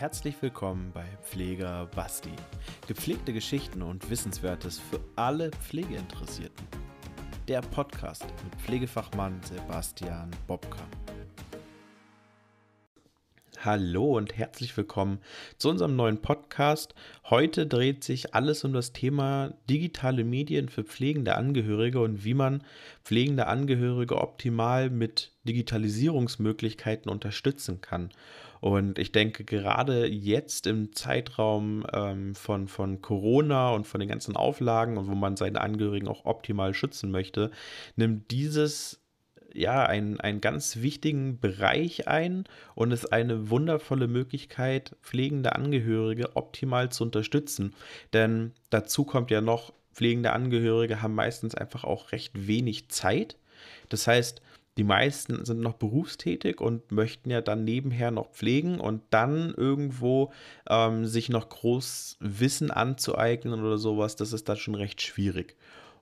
herzlich willkommen bei Pfleger Basti. Gepflegte Geschichten und Wissenswertes für alle Pflegeinteressierten. Der Podcast mit Pflegefachmann Sebastian Bobka. Hallo und herzlich willkommen zu unserem neuen Podcast. Heute dreht sich alles um das Thema digitale Medien für pflegende Angehörige und wie man pflegende Angehörige optimal mit Digitalisierungsmöglichkeiten unterstützen kann. Und ich denke, gerade jetzt im Zeitraum ähm, von, von Corona und von den ganzen Auflagen und wo man seine Angehörigen auch optimal schützen möchte, nimmt dieses ja, einen, einen ganz wichtigen Bereich ein und ist eine wundervolle Möglichkeit, pflegende Angehörige optimal zu unterstützen. Denn dazu kommt ja noch, pflegende Angehörige haben meistens einfach auch recht wenig Zeit. Das heißt, die meisten sind noch berufstätig und möchten ja dann nebenher noch pflegen und dann irgendwo ähm, sich noch groß Wissen anzueignen oder sowas, das ist dann schon recht schwierig.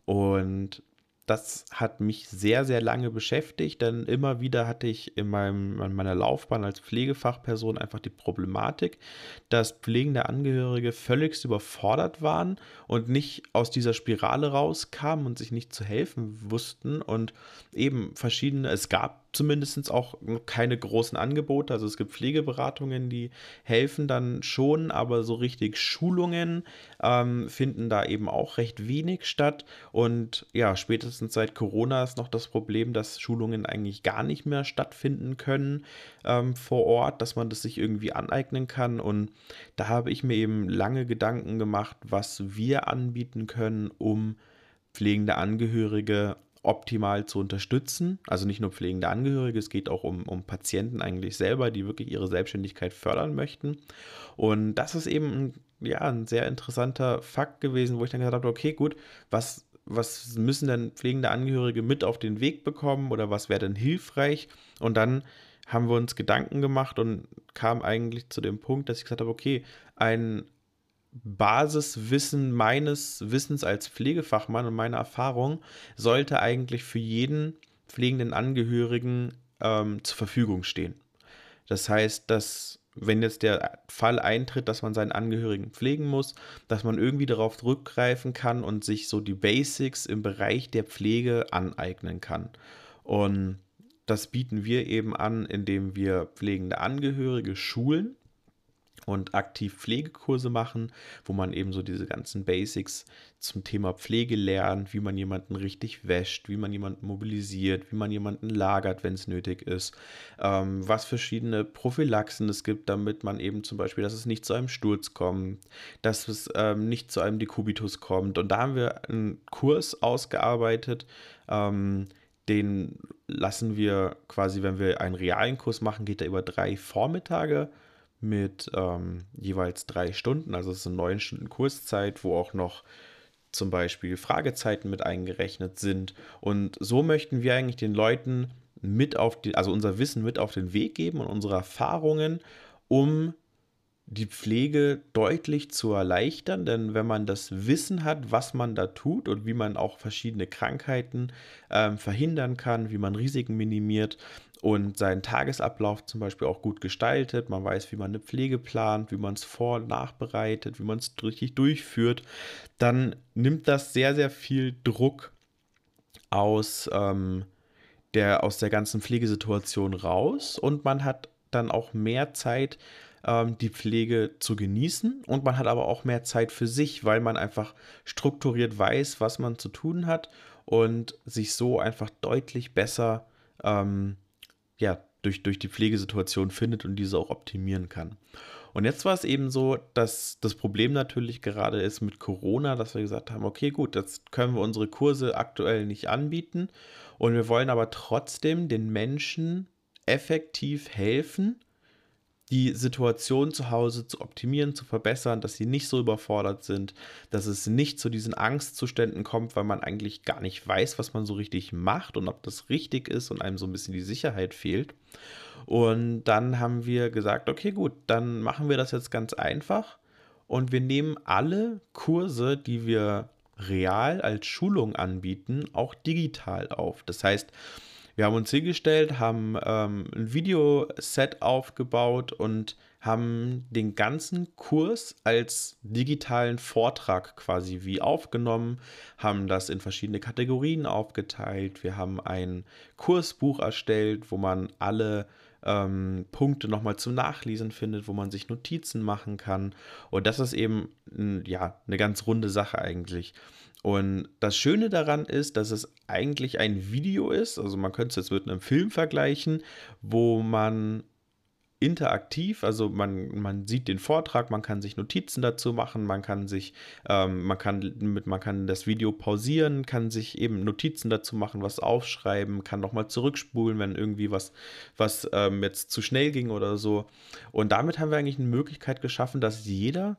Und das hat mich sehr, sehr lange beschäftigt, denn immer wieder hatte ich in, meinem, in meiner Laufbahn als Pflegefachperson einfach die Problematik, dass pflegende Angehörige völligst überfordert waren und nicht aus dieser Spirale rauskamen und sich nicht zu helfen wussten. Und eben verschiedene, es gab zumindest auch keine großen Angebote. Also es gibt Pflegeberatungen, die helfen dann schon, aber so richtig Schulungen ähm, finden da eben auch recht wenig statt. Und ja, spätestens seit Corona ist noch das Problem, dass Schulungen eigentlich gar nicht mehr stattfinden können ähm, vor Ort, dass man das sich irgendwie aneignen kann. Und da habe ich mir eben lange Gedanken gemacht, was wir anbieten können, um pflegende Angehörige optimal zu unterstützen. Also nicht nur pflegende Angehörige, es geht auch um, um Patienten eigentlich selber, die wirklich ihre Selbstständigkeit fördern möchten. Und das ist eben ein, ja, ein sehr interessanter Fakt gewesen, wo ich dann gesagt habe, okay, gut, was, was müssen denn pflegende Angehörige mit auf den Weg bekommen oder was wäre denn hilfreich? Und dann haben wir uns Gedanken gemacht und kam eigentlich zu dem Punkt, dass ich gesagt habe, okay, ein Basiswissen meines Wissens als Pflegefachmann und meiner Erfahrung sollte eigentlich für jeden pflegenden Angehörigen ähm, zur Verfügung stehen. Das heißt, dass wenn jetzt der Fall eintritt, dass man seinen Angehörigen pflegen muss, dass man irgendwie darauf zurückgreifen kann und sich so die Basics im Bereich der Pflege aneignen kann. Und das bieten wir eben an, indem wir pflegende Angehörige schulen und aktiv Pflegekurse machen, wo man eben so diese ganzen Basics zum Thema Pflege lernt, wie man jemanden richtig wäscht, wie man jemanden mobilisiert, wie man jemanden lagert, wenn es nötig ist, ähm, was verschiedene Prophylaxen es gibt, damit man eben zum Beispiel, dass es nicht zu einem Sturz kommt, dass es ähm, nicht zu einem Dekubitus kommt. Und da haben wir einen Kurs ausgearbeitet, ähm, den lassen wir quasi, wenn wir einen realen Kurs machen, geht er über drei Vormittage mit ähm, jeweils drei Stunden, also es ist eine neun Stunden Kurszeit, wo auch noch zum Beispiel Fragezeiten mit eingerechnet sind. Und so möchten wir eigentlich den Leuten mit auf die, also unser Wissen mit auf den Weg geben und unsere Erfahrungen, um die Pflege deutlich zu erleichtern, denn wenn man das Wissen hat, was man da tut und wie man auch verschiedene Krankheiten ähm, verhindern kann, wie man Risiken minimiert und seinen Tagesablauf zum Beispiel auch gut gestaltet, man weiß, wie man eine Pflege plant, wie man es vor- und nachbereitet, wie man es richtig durchführt, dann nimmt das sehr, sehr viel Druck aus, ähm, der, aus der ganzen Pflegesituation raus. Und man hat dann auch mehr Zeit, ähm, die Pflege zu genießen. Und man hat aber auch mehr Zeit für sich, weil man einfach strukturiert weiß, was man zu tun hat und sich so einfach deutlich besser ähm, ja, durch, durch die Pflegesituation findet und diese auch optimieren kann. Und jetzt war es eben so, dass das Problem natürlich gerade ist mit Corona, dass wir gesagt haben, okay, gut, jetzt können wir unsere Kurse aktuell nicht anbieten und wir wollen aber trotzdem den Menschen effektiv helfen, die Situation zu Hause zu optimieren, zu verbessern, dass sie nicht so überfordert sind, dass es nicht zu diesen Angstzuständen kommt, weil man eigentlich gar nicht weiß, was man so richtig macht und ob das richtig ist und einem so ein bisschen die Sicherheit fehlt. Und dann haben wir gesagt, okay, gut, dann machen wir das jetzt ganz einfach und wir nehmen alle Kurse, die wir real als Schulung anbieten, auch digital auf. Das heißt, Wir haben uns hingestellt, haben ähm, ein Videoset aufgebaut und haben den ganzen Kurs als digitalen Vortrag quasi wie aufgenommen, haben das in verschiedene Kategorien aufgeteilt. Wir haben ein Kursbuch erstellt, wo man alle ähm, Punkte nochmal zum Nachlesen findet, wo man sich Notizen machen kann. Und das ist eben ja eine ganz runde Sache eigentlich. Und das Schöne daran ist, dass es eigentlich ein Video ist. Also man könnte es jetzt mit einem Film vergleichen, wo man interaktiv, also man, man sieht den Vortrag, man kann sich Notizen dazu machen, man kann sich, ähm, man kann mit, man kann das Video pausieren, kann sich eben Notizen dazu machen, was aufschreiben, kann nochmal zurückspulen, wenn irgendwie was, was ähm, jetzt zu schnell ging oder so. Und damit haben wir eigentlich eine Möglichkeit geschaffen, dass jeder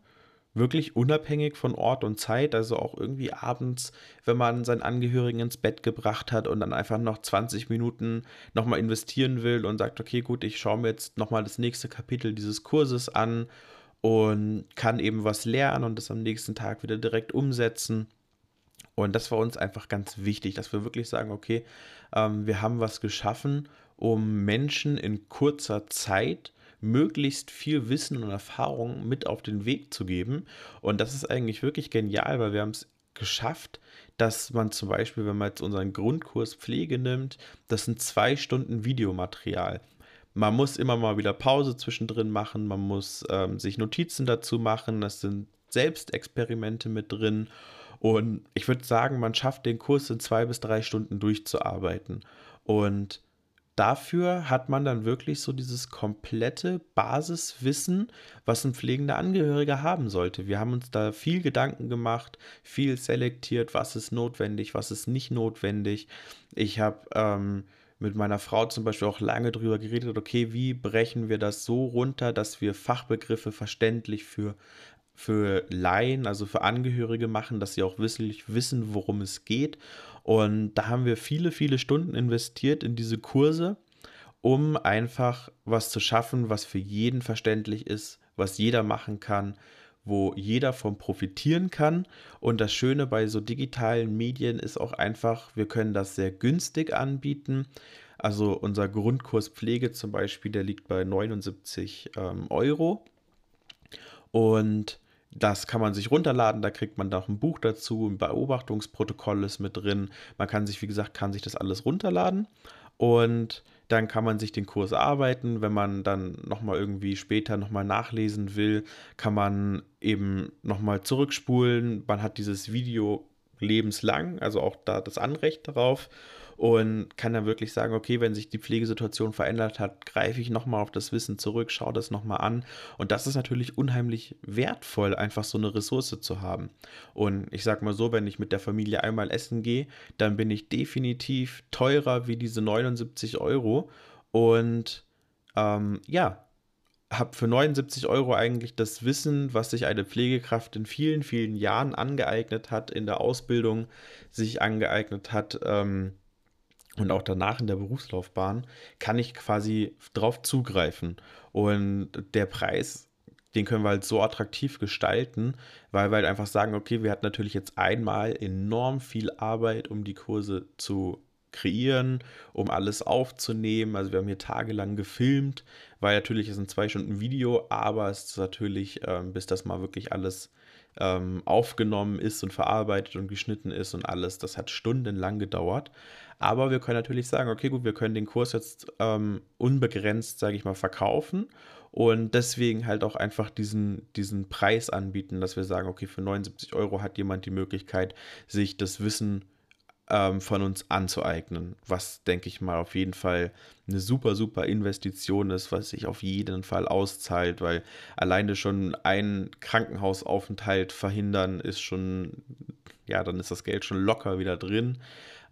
wirklich unabhängig von Ort und Zeit, also auch irgendwie abends, wenn man seinen Angehörigen ins Bett gebracht hat und dann einfach noch 20 Minuten nochmal investieren will und sagt, okay, gut, ich schaue mir jetzt nochmal das nächste Kapitel dieses Kurses an und kann eben was lernen und das am nächsten Tag wieder direkt umsetzen. Und das war uns einfach ganz wichtig, dass wir wirklich sagen, okay, ähm, wir haben was geschaffen, um Menschen in kurzer Zeit möglichst viel Wissen und Erfahrung mit auf den Weg zu geben. Und das ist eigentlich wirklich genial, weil wir haben es geschafft, dass man zum Beispiel, wenn man jetzt unseren Grundkurs Pflege nimmt, das sind zwei Stunden Videomaterial. Man muss immer mal wieder Pause zwischendrin machen, man muss ähm, sich Notizen dazu machen, das sind Selbstexperimente mit drin. Und ich würde sagen, man schafft den Kurs in zwei bis drei Stunden durchzuarbeiten. Und dafür hat man dann wirklich so dieses komplette Basiswissen, was ein pflegender Angehöriger haben sollte. Wir haben uns da viel Gedanken gemacht, viel selektiert, was ist notwendig, was ist nicht notwendig. Ich habe ähm, mit meiner Frau zum Beispiel auch lange darüber geredet, okay, wie brechen wir das so runter, dass wir Fachbegriffe verständlich für für Laien, also für Angehörige machen, dass sie auch wirklich wissen, worum es geht. Und da haben wir viele, viele Stunden investiert in diese Kurse, um einfach was zu schaffen, was für jeden verständlich ist, was jeder machen kann, wo jeder von profitieren kann. Und das Schöne bei so digitalen Medien ist auch einfach, wir können das sehr günstig anbieten. Also unser Grundkurs Pflege zum Beispiel, der liegt bei 79 ähm, Euro. Und das kann man sich runterladen, da kriegt man auch ein Buch dazu, ein Beobachtungsprotokoll ist mit drin. Man kann sich, wie gesagt, kann sich das alles runterladen und dann kann man sich den Kurs arbeiten. Wenn man dann nochmal irgendwie später nochmal nachlesen will, kann man eben nochmal zurückspulen. Man hat dieses Video lebenslang, also auch da das Anrecht darauf und kann dann wirklich sagen, okay, wenn sich die Pflegesituation verändert hat, greife ich nochmal auf das Wissen zurück, schaue das nochmal an. Und das ist natürlich unheimlich wertvoll, einfach so eine Ressource zu haben. Und ich sage mal so, wenn ich mit der Familie einmal essen gehe, dann bin ich definitiv teurer wie diese 79 Euro. Und ähm, ja, habe für 79 Euro eigentlich das Wissen, was sich eine Pflegekraft in vielen, vielen Jahren angeeignet hat, in der Ausbildung sich angeeignet hat, ähm, und auch danach in der Berufslaufbahn kann ich quasi drauf zugreifen. Und der Preis, den können wir halt so attraktiv gestalten, weil wir halt einfach sagen, okay, wir hatten natürlich jetzt einmal enorm viel Arbeit, um die Kurse zu kreieren, um alles aufzunehmen. Also wir haben hier tagelang gefilmt, weil natürlich ist ein zwei Stunden Video, aber es ist natürlich, ähm, bis das mal wirklich alles ähm, aufgenommen ist und verarbeitet und geschnitten ist und alles, das hat stundenlang gedauert. Aber wir können natürlich sagen, okay, gut, wir können den Kurs jetzt ähm, unbegrenzt, sage ich mal, verkaufen und deswegen halt auch einfach diesen, diesen Preis anbieten, dass wir sagen, okay, für 79 Euro hat jemand die Möglichkeit, sich das Wissen ähm, von uns anzueignen, was, denke ich mal, auf jeden Fall eine super, super Investition ist, was sich auf jeden Fall auszahlt, weil alleine schon ein Krankenhausaufenthalt verhindern ist schon, ja, dann ist das Geld schon locker wieder drin.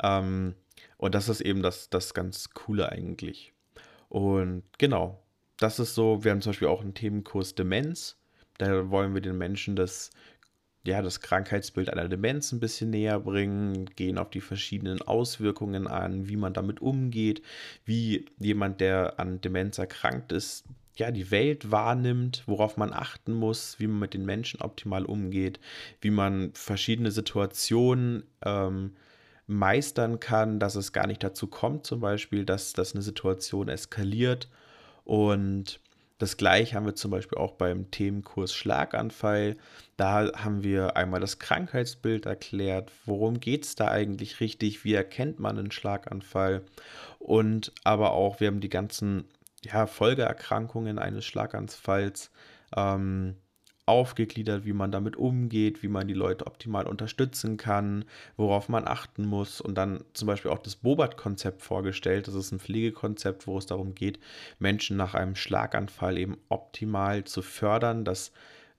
Ähm, und das ist eben das, das ganz Coole eigentlich. Und genau, das ist so, wir haben zum Beispiel auch einen Themenkurs Demenz. Da wollen wir den Menschen das, ja, das Krankheitsbild einer Demenz ein bisschen näher bringen, gehen auf die verschiedenen Auswirkungen an, wie man damit umgeht, wie jemand, der an Demenz erkrankt ist, ja, die Welt wahrnimmt, worauf man achten muss, wie man mit den Menschen optimal umgeht, wie man verschiedene Situationen ähm, meistern kann, dass es gar nicht dazu kommt, zum Beispiel, dass, dass eine Situation eskaliert. Und das gleiche haben wir zum Beispiel auch beim Themenkurs Schlaganfall. Da haben wir einmal das Krankheitsbild erklärt, worum geht es da eigentlich richtig, wie erkennt man einen Schlaganfall? Und aber auch, wir haben die ganzen ja, Folgeerkrankungen eines Schlaganfalls ähm, aufgegliedert, wie man damit umgeht, wie man die Leute optimal unterstützen kann, worauf man achten muss und dann zum Beispiel auch das Bobat-Konzept vorgestellt. Das ist ein Pflegekonzept, wo es darum geht, Menschen nach einem Schlaganfall eben optimal zu fördern, dass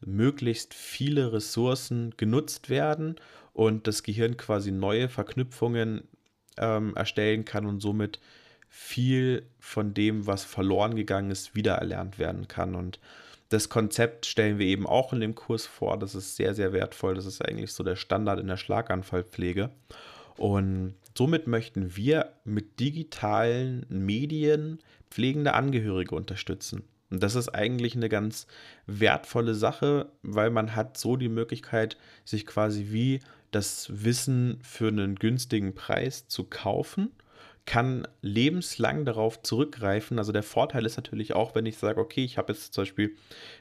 möglichst viele Ressourcen genutzt werden und das Gehirn quasi neue Verknüpfungen ähm, erstellen kann und somit viel von dem, was verloren gegangen ist, wiedererlernt werden kann. Und das Konzept stellen wir eben auch in dem Kurs vor. Das ist sehr, sehr wertvoll. Das ist eigentlich so der Standard in der Schlaganfallpflege. Und somit möchten wir mit digitalen Medien pflegende Angehörige unterstützen. Und das ist eigentlich eine ganz wertvolle Sache, weil man hat so die Möglichkeit, sich quasi wie das Wissen für einen günstigen Preis zu kaufen kann lebenslang darauf zurückgreifen. Also der Vorteil ist natürlich auch, wenn ich sage, okay, ich habe jetzt zum Beispiel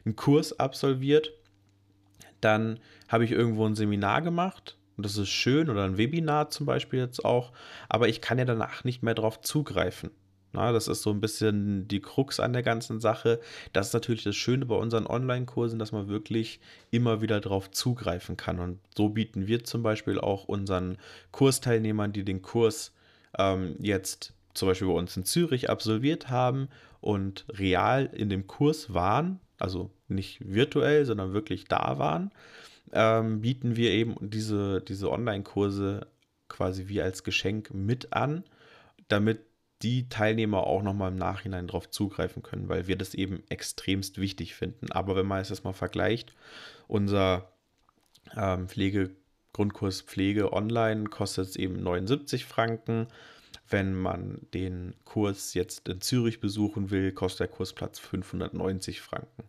einen Kurs absolviert, dann habe ich irgendwo ein Seminar gemacht und das ist schön oder ein Webinar zum Beispiel jetzt auch, aber ich kann ja danach nicht mehr darauf zugreifen. Na, das ist so ein bisschen die Krux an der ganzen Sache. Das ist natürlich das Schöne bei unseren Online-Kursen, dass man wirklich immer wieder darauf zugreifen kann. Und so bieten wir zum Beispiel auch unseren Kursteilnehmern, die den Kurs ähm, jetzt zum Beispiel bei uns in Zürich absolviert haben und real in dem Kurs waren, also nicht virtuell, sondern wirklich da waren, ähm, bieten wir eben diese, diese Online-Kurse quasi wie als Geschenk mit an, damit die Teilnehmer auch nochmal im Nachhinein darauf zugreifen können, weil wir das eben extremst wichtig finden. Aber wenn man es jetzt mal vergleicht, unser ähm, Pflege Grundkurs Pflege online kostet es eben 79 Franken. Wenn man den Kurs jetzt in Zürich besuchen will, kostet der Kursplatz 590 Franken.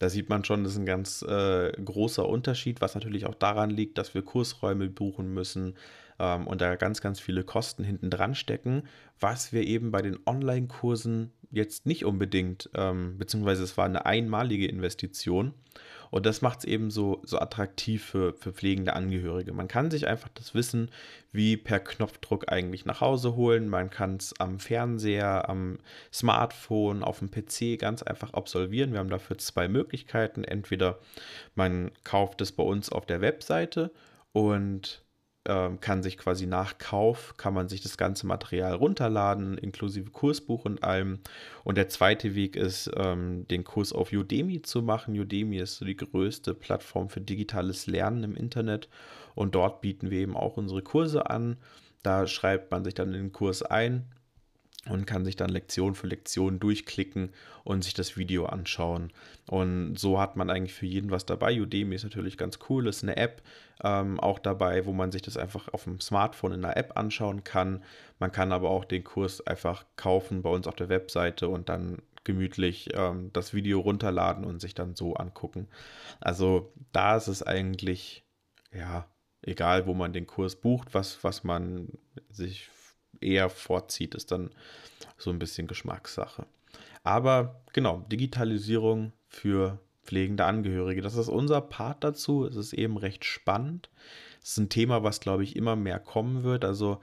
Da sieht man schon, das ist ein ganz äh, großer Unterschied, was natürlich auch daran liegt, dass wir Kursräume buchen müssen ähm, und da ganz, ganz viele Kosten hinten dran stecken, was wir eben bei den Online-Kursen jetzt nicht unbedingt, ähm, beziehungsweise es war eine einmalige Investition. Und das macht es eben so, so attraktiv für, für pflegende Angehörige. Man kann sich einfach das Wissen wie per Knopfdruck eigentlich nach Hause holen. Man kann es am Fernseher, am Smartphone, auf dem PC ganz einfach absolvieren. Wir haben dafür zwei Möglichkeiten. Entweder man kauft es bei uns auf der Webseite und kann sich quasi nach Kauf, kann man sich das ganze Material runterladen, inklusive Kursbuch und allem. Und der zweite Weg ist, ähm, den Kurs auf Udemy zu machen. Udemy ist so die größte Plattform für digitales Lernen im Internet. Und dort bieten wir eben auch unsere Kurse an. Da schreibt man sich dann in den Kurs ein und kann sich dann Lektion für Lektion durchklicken und sich das Video anschauen. Und so hat man eigentlich für jeden was dabei. Udemy ist natürlich ganz cool, ist eine App ähm, auch dabei, wo man sich das einfach auf dem Smartphone in einer App anschauen kann. Man kann aber auch den Kurs einfach kaufen bei uns auf der Webseite und dann gemütlich ähm, das Video runterladen und sich dann so angucken. Also da ist es eigentlich, ja, egal, wo man den Kurs bucht, was, was man sich eher vorzieht, ist dann so ein bisschen Geschmackssache. Aber genau, Digitalisierung für pflegende Angehörige, das ist unser Part dazu. Es ist eben recht spannend. Es ist ein Thema, was, glaube ich, immer mehr kommen wird. Also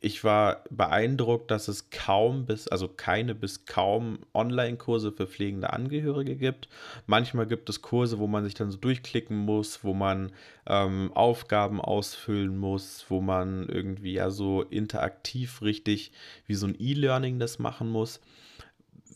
ich war beeindruckt, dass es kaum bis, also keine bis kaum Online-Kurse für pflegende Angehörige gibt. Manchmal gibt es Kurse, wo man sich dann so durchklicken muss, wo man ähm, Aufgaben ausfüllen muss, wo man irgendwie ja so interaktiv richtig wie so ein E-Learning das machen muss.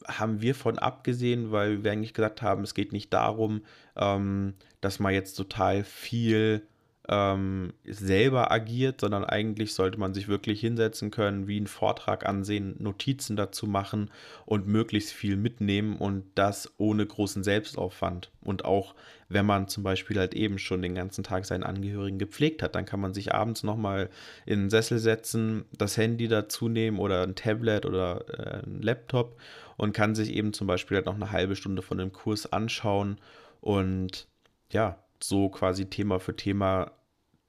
Haben wir von abgesehen, weil wir eigentlich gesagt haben, es geht nicht darum, ähm, dass man jetzt total viel ähm, selber agiert, sondern eigentlich sollte man sich wirklich hinsetzen können, wie einen Vortrag ansehen, Notizen dazu machen und möglichst viel mitnehmen und das ohne großen Selbstaufwand. Und auch wenn man zum Beispiel halt eben schon den ganzen Tag seinen Angehörigen gepflegt hat, dann kann man sich abends nochmal in den Sessel setzen, das Handy dazu nehmen oder ein Tablet oder äh, ein Laptop und kann sich eben zum Beispiel halt noch eine halbe Stunde von dem Kurs anschauen und ja, so quasi Thema für Thema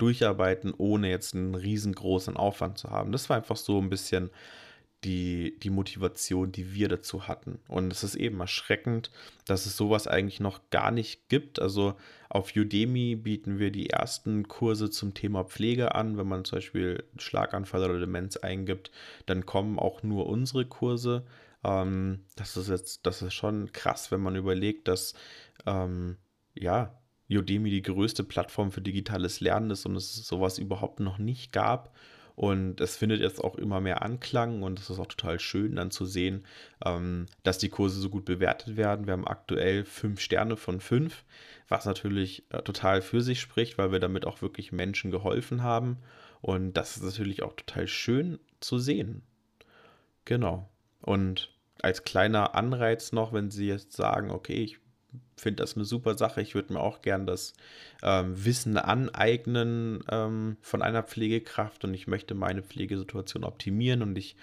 durcharbeiten, ohne jetzt einen riesengroßen Aufwand zu haben. Das war einfach so ein bisschen die, die Motivation, die wir dazu hatten. Und es ist eben erschreckend, dass es sowas eigentlich noch gar nicht gibt. Also auf Udemy bieten wir die ersten Kurse zum Thema Pflege an. Wenn man zum Beispiel Schlaganfall oder Demenz eingibt, dann kommen auch nur unsere Kurse. Ähm, das ist jetzt, das ist schon krass, wenn man überlegt, dass ähm, ja, Udemy die größte Plattform für digitales Lernen ist und es sowas überhaupt noch nicht gab. Und es findet jetzt auch immer mehr Anklang und es ist auch total schön dann zu sehen, ähm, dass die Kurse so gut bewertet werden. Wir haben aktuell fünf Sterne von fünf, was natürlich äh, total für sich spricht, weil wir damit auch wirklich Menschen geholfen haben. Und das ist natürlich auch total schön zu sehen. Genau. Und als kleiner Anreiz noch, wenn Sie jetzt sagen, okay, ich finde das eine super Sache. Ich würde mir auch gern das ähm, Wissen aneignen ähm, von einer Pflegekraft und ich möchte meine Pflegesituation optimieren und ich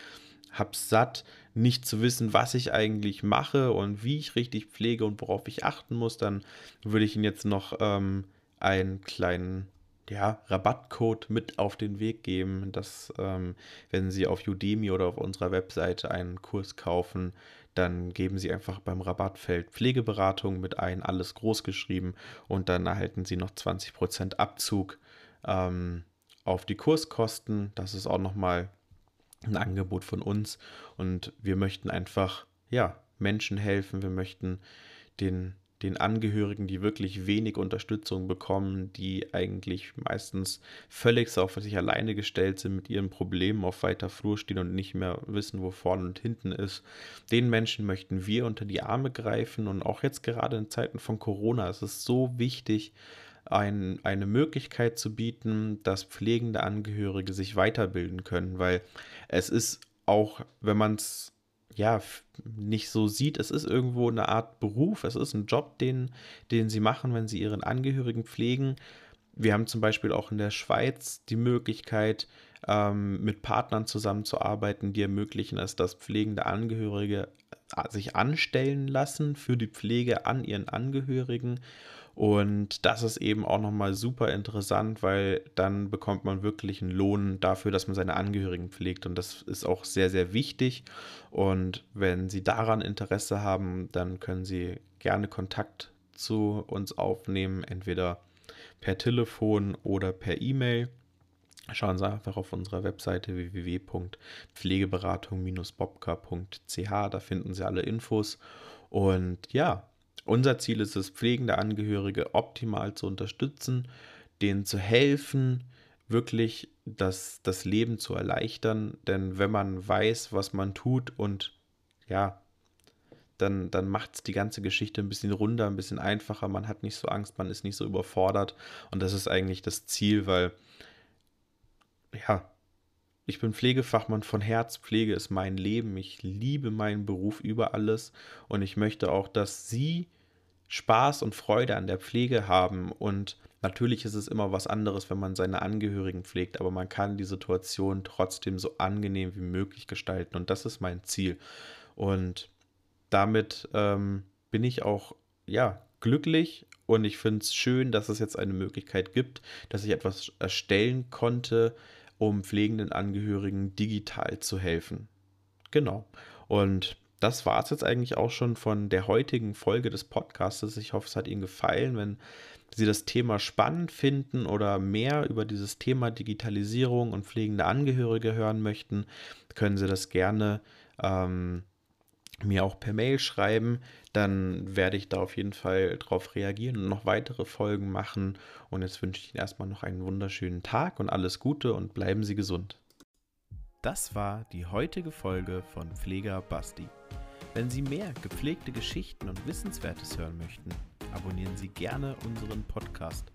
habe satt, nicht zu wissen, was ich eigentlich mache und wie ich richtig pflege und worauf ich achten muss. Dann würde ich Ihnen jetzt noch ähm, einen kleinen ja, Rabattcode mit auf den Weg geben, dass ähm, wenn Sie auf Udemy oder auf unserer Webseite einen Kurs kaufen, dann geben Sie einfach beim Rabattfeld Pflegeberatung mit ein, alles groß geschrieben und dann erhalten Sie noch 20% Abzug ähm, auf die Kurskosten. Das ist auch nochmal ein Angebot von uns und wir möchten einfach, ja, Menschen helfen, wir möchten den den Angehörigen, die wirklich wenig Unterstützung bekommen, die eigentlich meistens völlig auf sich alleine gestellt sind, mit ihren Problemen auf weiter Flur stehen und nicht mehr wissen, wo vorne und hinten ist. Den Menschen möchten wir unter die Arme greifen und auch jetzt gerade in Zeiten von Corona ist es so wichtig, ein, eine Möglichkeit zu bieten, dass pflegende Angehörige sich weiterbilden können, weil es ist auch, wenn man es ja, nicht so sieht. Es ist irgendwo eine Art Beruf, es ist ein Job, den, den sie machen, wenn sie ihren Angehörigen pflegen. Wir haben zum Beispiel auch in der Schweiz die Möglichkeit, ähm, mit Partnern zusammenzuarbeiten, die ermöglichen es, dass pflegende Angehörige äh, sich anstellen lassen für die Pflege an ihren Angehörigen und das ist eben auch nochmal super interessant, weil dann bekommt man wirklich einen Lohn dafür, dass man seine Angehörigen pflegt. Und das ist auch sehr, sehr wichtig. Und wenn Sie daran Interesse haben, dann können Sie gerne Kontakt zu uns aufnehmen, entweder per Telefon oder per E-Mail. Schauen Sie einfach auf unserer Webseite www.pflegeberatung-bobka.ch, da finden Sie alle Infos. Und ja, unser Ziel ist es, pflegende Angehörige optimal zu unterstützen, denen zu helfen, wirklich das, das Leben zu erleichtern. Denn wenn man weiß, was man tut und ja, dann, dann macht es die ganze Geschichte ein bisschen runder, ein bisschen einfacher. Man hat nicht so Angst, man ist nicht so überfordert. Und das ist eigentlich das Ziel, weil, ja, ich bin Pflegefachmann von Herz. Pflege ist mein Leben. Ich liebe meinen Beruf über alles. Und ich möchte auch, dass Sie Spaß und Freude an der Pflege haben. Und natürlich ist es immer was anderes, wenn man seine Angehörigen pflegt, aber man kann die Situation trotzdem so angenehm wie möglich gestalten. Und das ist mein Ziel. Und damit ähm, bin ich auch, ja, glücklich und ich finde es schön, dass es jetzt eine Möglichkeit gibt, dass ich etwas erstellen konnte, um pflegenden Angehörigen digital zu helfen. Genau. Und das war es jetzt eigentlich auch schon von der heutigen Folge des Podcasts. Ich hoffe, es hat Ihnen gefallen. Wenn Sie das Thema spannend finden oder mehr über dieses Thema Digitalisierung und pflegende Angehörige hören möchten, können Sie das gerne ähm, mir auch per Mail schreiben. Dann werde ich da auf jeden Fall drauf reagieren und noch weitere Folgen machen. Und jetzt wünsche ich Ihnen erstmal noch einen wunderschönen Tag und alles Gute und bleiben Sie gesund. Das war die heutige Folge von Pfleger Basti. Wenn Sie mehr gepflegte Geschichten und Wissenswertes hören möchten, abonnieren Sie gerne unseren Podcast.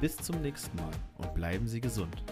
Bis zum nächsten Mal und bleiben Sie gesund.